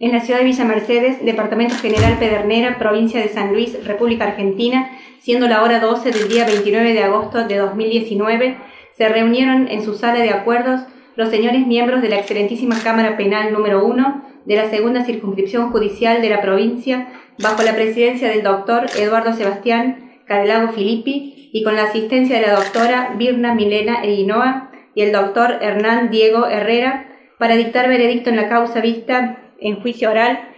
en la ciudad de Villa Mercedes, Departamento General Pedernera, provincia de San Luis, República Argentina, siendo la hora 12 del día 29 de agosto de 2019, se reunieron en su sala de acuerdos los señores miembros de la excelentísima Cámara Penal número 1 de la segunda circunscripción judicial de la provincia, bajo la presidencia del doctor Eduardo Sebastián Cadelago Filippi y con la asistencia de la doctora Birna Milena Eguinoa y el doctor Hernán Diego Herrera, para dictar veredicto en la causa vista en juicio oral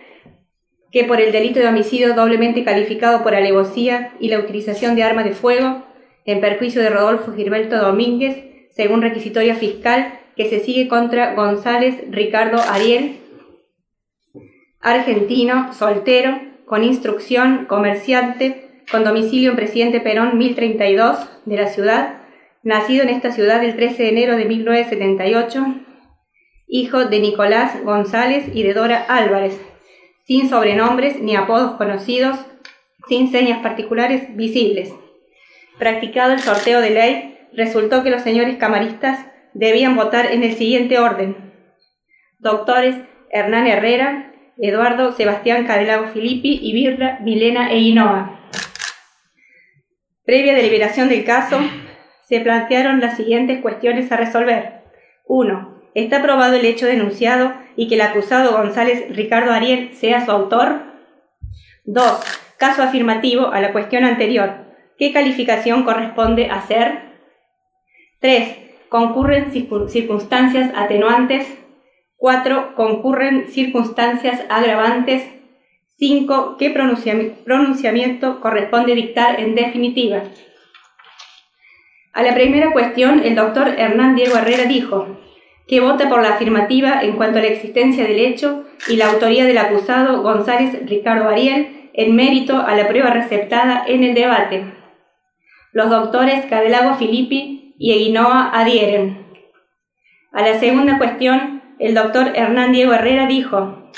que por el delito de homicidio doblemente calificado por alevosía y la utilización de arma de fuego en perjuicio de Rodolfo Gilberto Domínguez, según requisitoria fiscal, que se sigue contra González Ricardo Ariel, argentino, soltero, con instrucción, comerciante, con domicilio en Presidente Perón 1032 de la ciudad, nacido en esta ciudad el 13 de enero de 1978, hijo de Nicolás González y de Dora Álvarez, sin sobrenombres ni apodos conocidos, sin señas particulares visibles. Practicado el sorteo de ley, resultó que los señores camaristas debían votar en el siguiente orden. Doctores Hernán Herrera, Eduardo Sebastián Cadelago Filippi y Birra Milena Eguinoa. Previa deliberación del caso, se plantearon las siguientes cuestiones a resolver. 1 ¿Está probado el hecho denunciado y que el acusado González Ricardo Ariel sea su autor? 2. Caso afirmativo a la cuestión anterior. ¿Qué calificación corresponde hacer? 3. ¿Concurren circunstancias atenuantes? 4. ¿Concurren circunstancias agravantes? 5. ¿Qué pronunciamiento corresponde dictar en definitiva? A la primera cuestión, el doctor Hernán Diego Herrera dijo, que vota por la afirmativa en cuanto a la existencia del hecho y la autoría del acusado González Ricardo Ariel en mérito a la prueba receptada en el debate. Los doctores Cadelago Filippi y Eguinoa adhieren. A la segunda cuestión, el doctor Hernán Diego Herrera dijo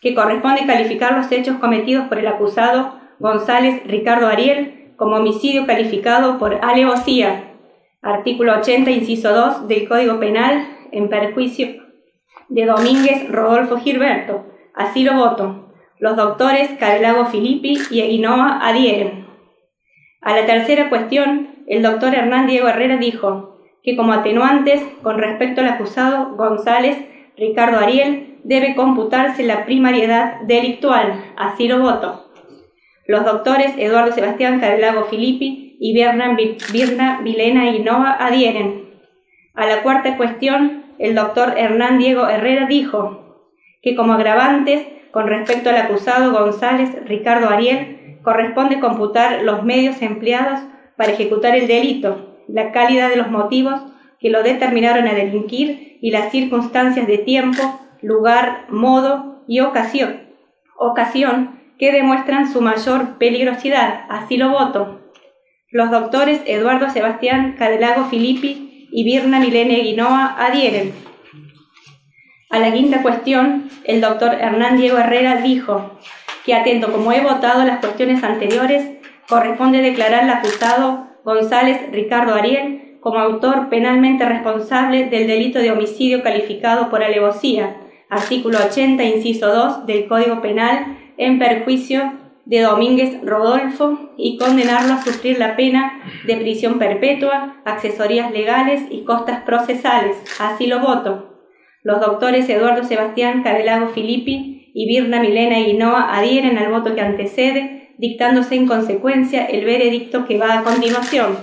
que corresponde calificar los hechos cometidos por el acusado González Ricardo Ariel como homicidio calificado por alevosía, artículo 80, inciso 2 del Código Penal en perjuicio de Domínguez Rodolfo Gilberto. Así lo voto. Los doctores Carelago Filippi y Eguinoa adhieren. A la tercera cuestión, el doctor Hernán Diego Herrera dijo que como atenuantes con respecto al acusado González Ricardo Ariel debe computarse la primariedad delictual. Así lo voto. Los doctores Eduardo Sebastián Carelago Filippi y Birna, Vilena Eguinoa adhieren. A la cuarta cuestión, el doctor Hernán Diego Herrera dijo que como agravantes con respecto al acusado González Ricardo Ariel corresponde computar los medios empleados para ejecutar el delito, la calidad de los motivos que lo determinaron a delinquir y las circunstancias de tiempo, lugar, modo y ocasión, ocasión que demuestran su mayor peligrosidad. Así lo voto. Los doctores Eduardo Sebastián Cadelago Filippi y Birna Milene Guinoa adhieren. A la quinta cuestión, el doctor Hernán Diego Herrera dijo que, atento como he votado las cuestiones anteriores, corresponde declarar al acusado González Ricardo Ariel como autor penalmente responsable del delito de homicidio calificado por alevosía, artículo 80, inciso 2 del Código Penal, en perjuicio de Domínguez Rodolfo y condenarlo a sufrir la pena de prisión perpetua, accesorías legales y costas procesales. Así lo voto. Los doctores Eduardo Sebastián Cabelago Filippi y Birna Milena Guinoa adhieren al voto que antecede, dictándose en consecuencia el veredicto que va a continuación.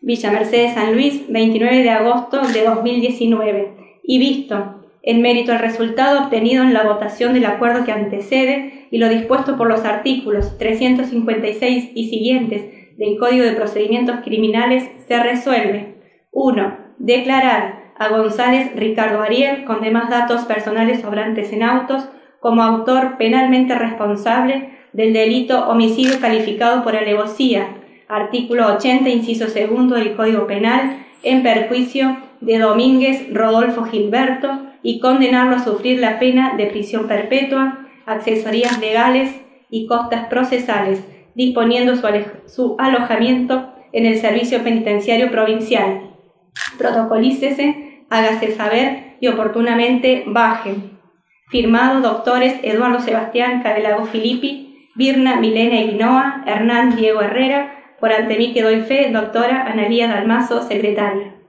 Villa Mercedes San Luis, 29 de agosto de 2019. Y visto en mérito al resultado obtenido en la votación del acuerdo que antecede y lo dispuesto por los artículos 356 y siguientes del Código de Procedimientos Criminales, se resuelve 1. Declarar a González Ricardo Ariel, con demás datos personales sobrantes en autos, como autor penalmente responsable del delito homicidio calificado por alevosía, artículo 80, inciso segundo del Código Penal, en perjuicio de Domínguez Rodolfo Gilberto, y condenarlo a sufrir la pena de prisión perpetua, accesorías legales y costas procesales, disponiendo su, alojamiento en el Servicio Penitenciario Provincial. Protocolícese, hágase saber y oportunamente baje. Firmado doctores Eduardo Sebastián Cadelago Filippi, Birna Milena Guinoa, Hernán Diego Herrera, por ante mí que doy fe, doctora Analía Dalmazo, secretaria.